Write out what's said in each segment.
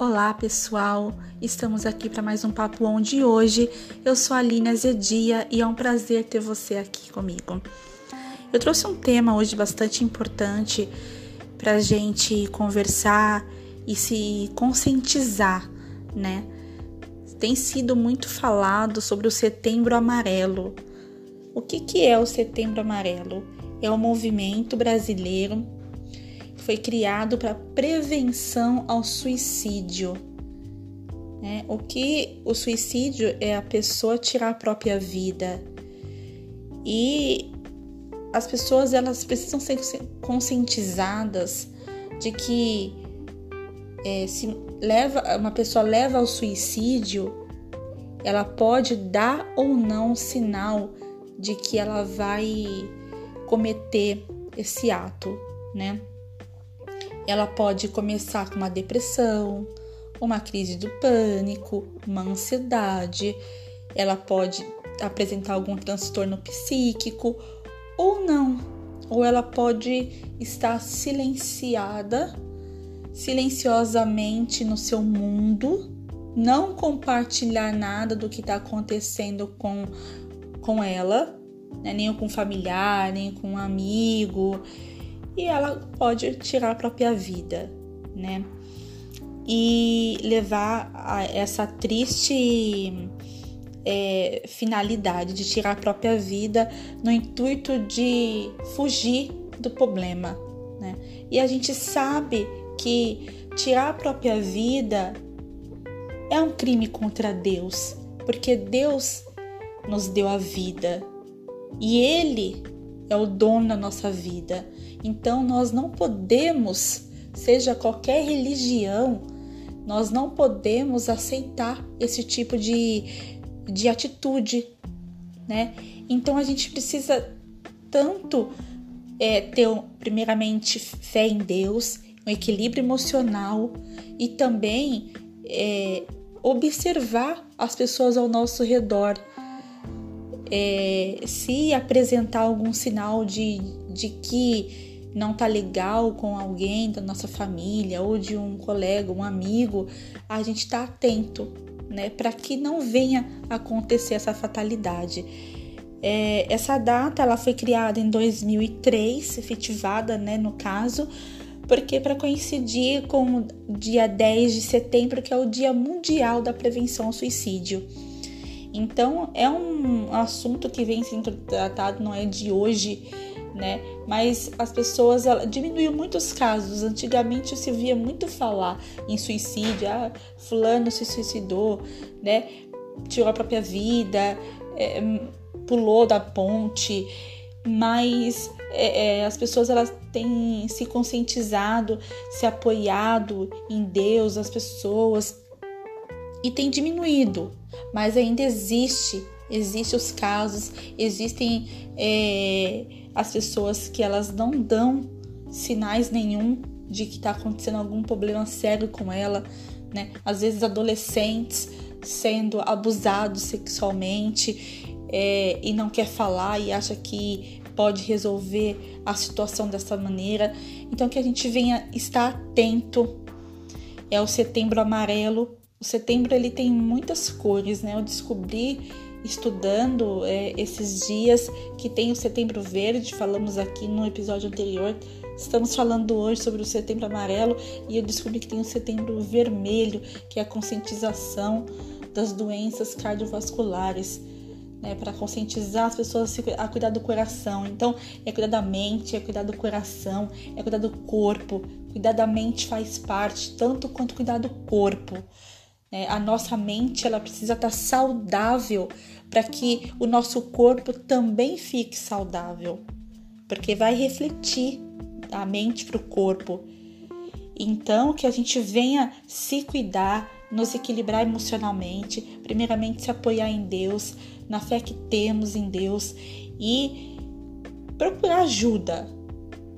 Olá pessoal, estamos aqui para mais um Papo onde hoje. Eu sou a Lina Zedia e é um prazer ter você aqui comigo. Eu trouxe um tema hoje bastante importante para a gente conversar e se conscientizar, né? Tem sido muito falado sobre o Setembro Amarelo. O que, que é o Setembro Amarelo? É um movimento brasileiro foi criado para prevenção ao suicídio. Né? O que o suicídio é a pessoa tirar a própria vida e as pessoas elas precisam ser conscientizadas de que é, se leva uma pessoa leva ao suicídio, ela pode dar ou não sinal de que ela vai cometer esse ato, né? Ela pode começar com uma depressão, uma crise do pânico, uma ansiedade, ela pode apresentar algum transtorno psíquico ou não, ou ela pode estar silenciada, silenciosamente no seu mundo, não compartilhar nada do que está acontecendo com, com ela, né? nem com um familiar, nem com um amigo, e ela pode tirar a própria vida, né? E levar a essa triste é, finalidade de tirar a própria vida no intuito de fugir do problema, né? E a gente sabe que tirar a própria vida é um crime contra Deus, porque Deus nos deu a vida e Ele é o dono da nossa vida. Então nós não podemos, seja qualquer religião, nós não podemos aceitar esse tipo de, de atitude, né? Então a gente precisa tanto é, ter, primeiramente, fé em Deus, um equilíbrio emocional e também é, observar as pessoas ao nosso redor é, se apresentar algum sinal de, de que não tá legal com alguém da nossa família ou de um colega, um amigo, a gente tá atento, né, para que não venha acontecer essa fatalidade. É, essa data ela foi criada em 2003, efetivada, né, no caso, porque para coincidir com o dia 10 de setembro, que é o Dia Mundial da Prevenção ao Suicídio. Então é um assunto que vem sendo tratado, não é de hoje, né? Mas as pessoas ela, diminuiu muitos casos. Antigamente se via muito falar em suicídio, ah, fulano se suicidou, né? Tirou a própria vida, é, pulou da ponte, mas é, é, as pessoas elas têm se conscientizado, se apoiado em Deus, as pessoas e tem diminuído, mas ainda existe, existem os casos, existem é, as pessoas que elas não dão sinais nenhum de que está acontecendo algum problema sério com ela, né? Às vezes adolescentes sendo abusados sexualmente é, e não quer falar e acha que pode resolver a situação dessa maneira. Então que a gente venha estar atento. É o Setembro Amarelo o setembro ele tem muitas cores, né? Eu descobri estudando é, esses dias que tem o setembro verde, falamos aqui no episódio anterior. Estamos falando hoje sobre o setembro amarelo e eu descobri que tem o setembro vermelho, que é a conscientização das doenças cardiovasculares. Né, para conscientizar as pessoas a cuidar do coração. Então, é cuidar da mente, é cuidar do coração, é cuidar do corpo. Cuidar da mente faz parte, tanto quanto cuidar do corpo. É, a nossa mente ela precisa estar saudável para que o nosso corpo também fique saudável, porque vai refletir a mente para o corpo. Então, que a gente venha se cuidar, nos equilibrar emocionalmente, primeiramente se apoiar em Deus, na fé que temos em Deus e procurar ajuda.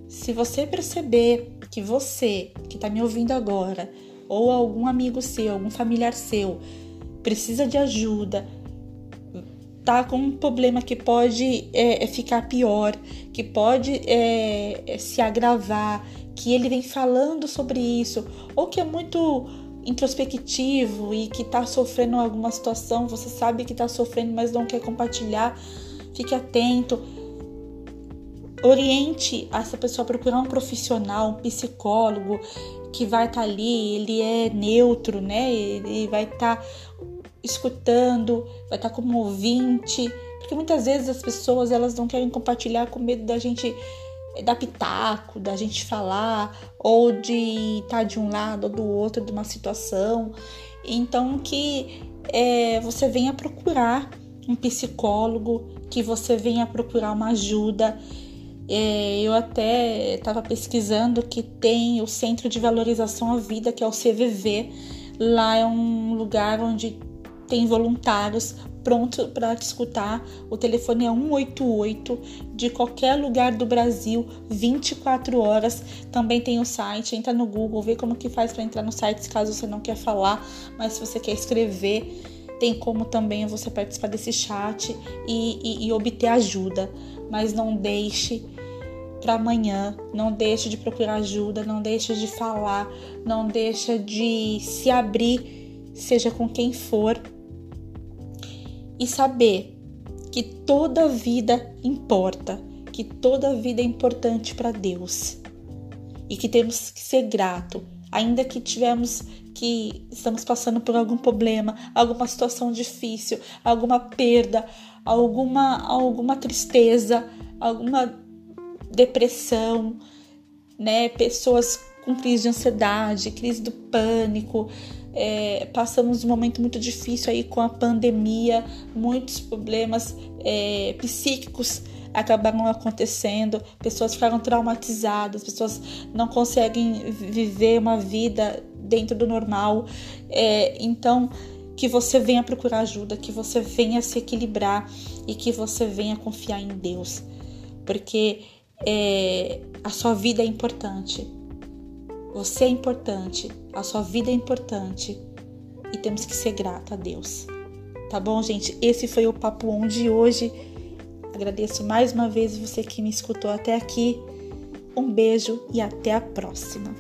Se você perceber que você que está me ouvindo agora ou algum amigo seu, algum familiar seu precisa de ajuda, tá com um problema que pode é, é ficar pior, que pode é, é, se agravar, que ele vem falando sobre isso, ou que é muito introspectivo e que está sofrendo alguma situação, você sabe que está sofrendo, mas não quer compartilhar, fique atento. Oriente essa pessoa a procurar um profissional, um psicólogo que vai estar tá ali, ele é neutro, né? Ele vai estar tá escutando, vai estar tá como ouvinte, porque muitas vezes as pessoas elas não querem compartilhar com medo da gente dar pitaco, da gente falar, ou de estar tá de um lado ou do outro de uma situação. Então que é, você venha procurar um psicólogo, que você venha procurar uma ajuda. É, eu até estava pesquisando que tem o Centro de Valorização à Vida, que é o CVV. Lá é um lugar onde tem voluntários pronto para te escutar. O telefone é 188 de qualquer lugar do Brasil, 24 horas. Também tem o site, entra no Google, vê como que faz para entrar no site, caso você não quer falar, mas se você quer escrever, tem como também você participar desse chat e, e, e obter ajuda. Mas não deixe para amanhã, não deixe de procurar ajuda, não deixe de falar, não deixe de se abrir, seja com quem for, e saber que toda vida importa, que toda vida é importante para Deus e que temos que ser grato, ainda que tivemos que estamos passando por algum problema, alguma situação difícil, alguma perda, alguma alguma tristeza, alguma depressão, né? Pessoas com crise de ansiedade, crise do pânico, é, passamos um momento muito difícil aí com a pandemia, muitos problemas é, psíquicos acabaram acontecendo, pessoas ficaram traumatizadas, pessoas não conseguem viver uma vida dentro do normal. É, então, que você venha procurar ajuda, que você venha se equilibrar e que você venha confiar em Deus, porque é, a sua vida é importante. Você é importante, a sua vida é importante e temos que ser grata a Deus. Tá bom, gente? Esse foi o Papo On de hoje. Agradeço mais uma vez você que me escutou até aqui. Um beijo e até a próxima.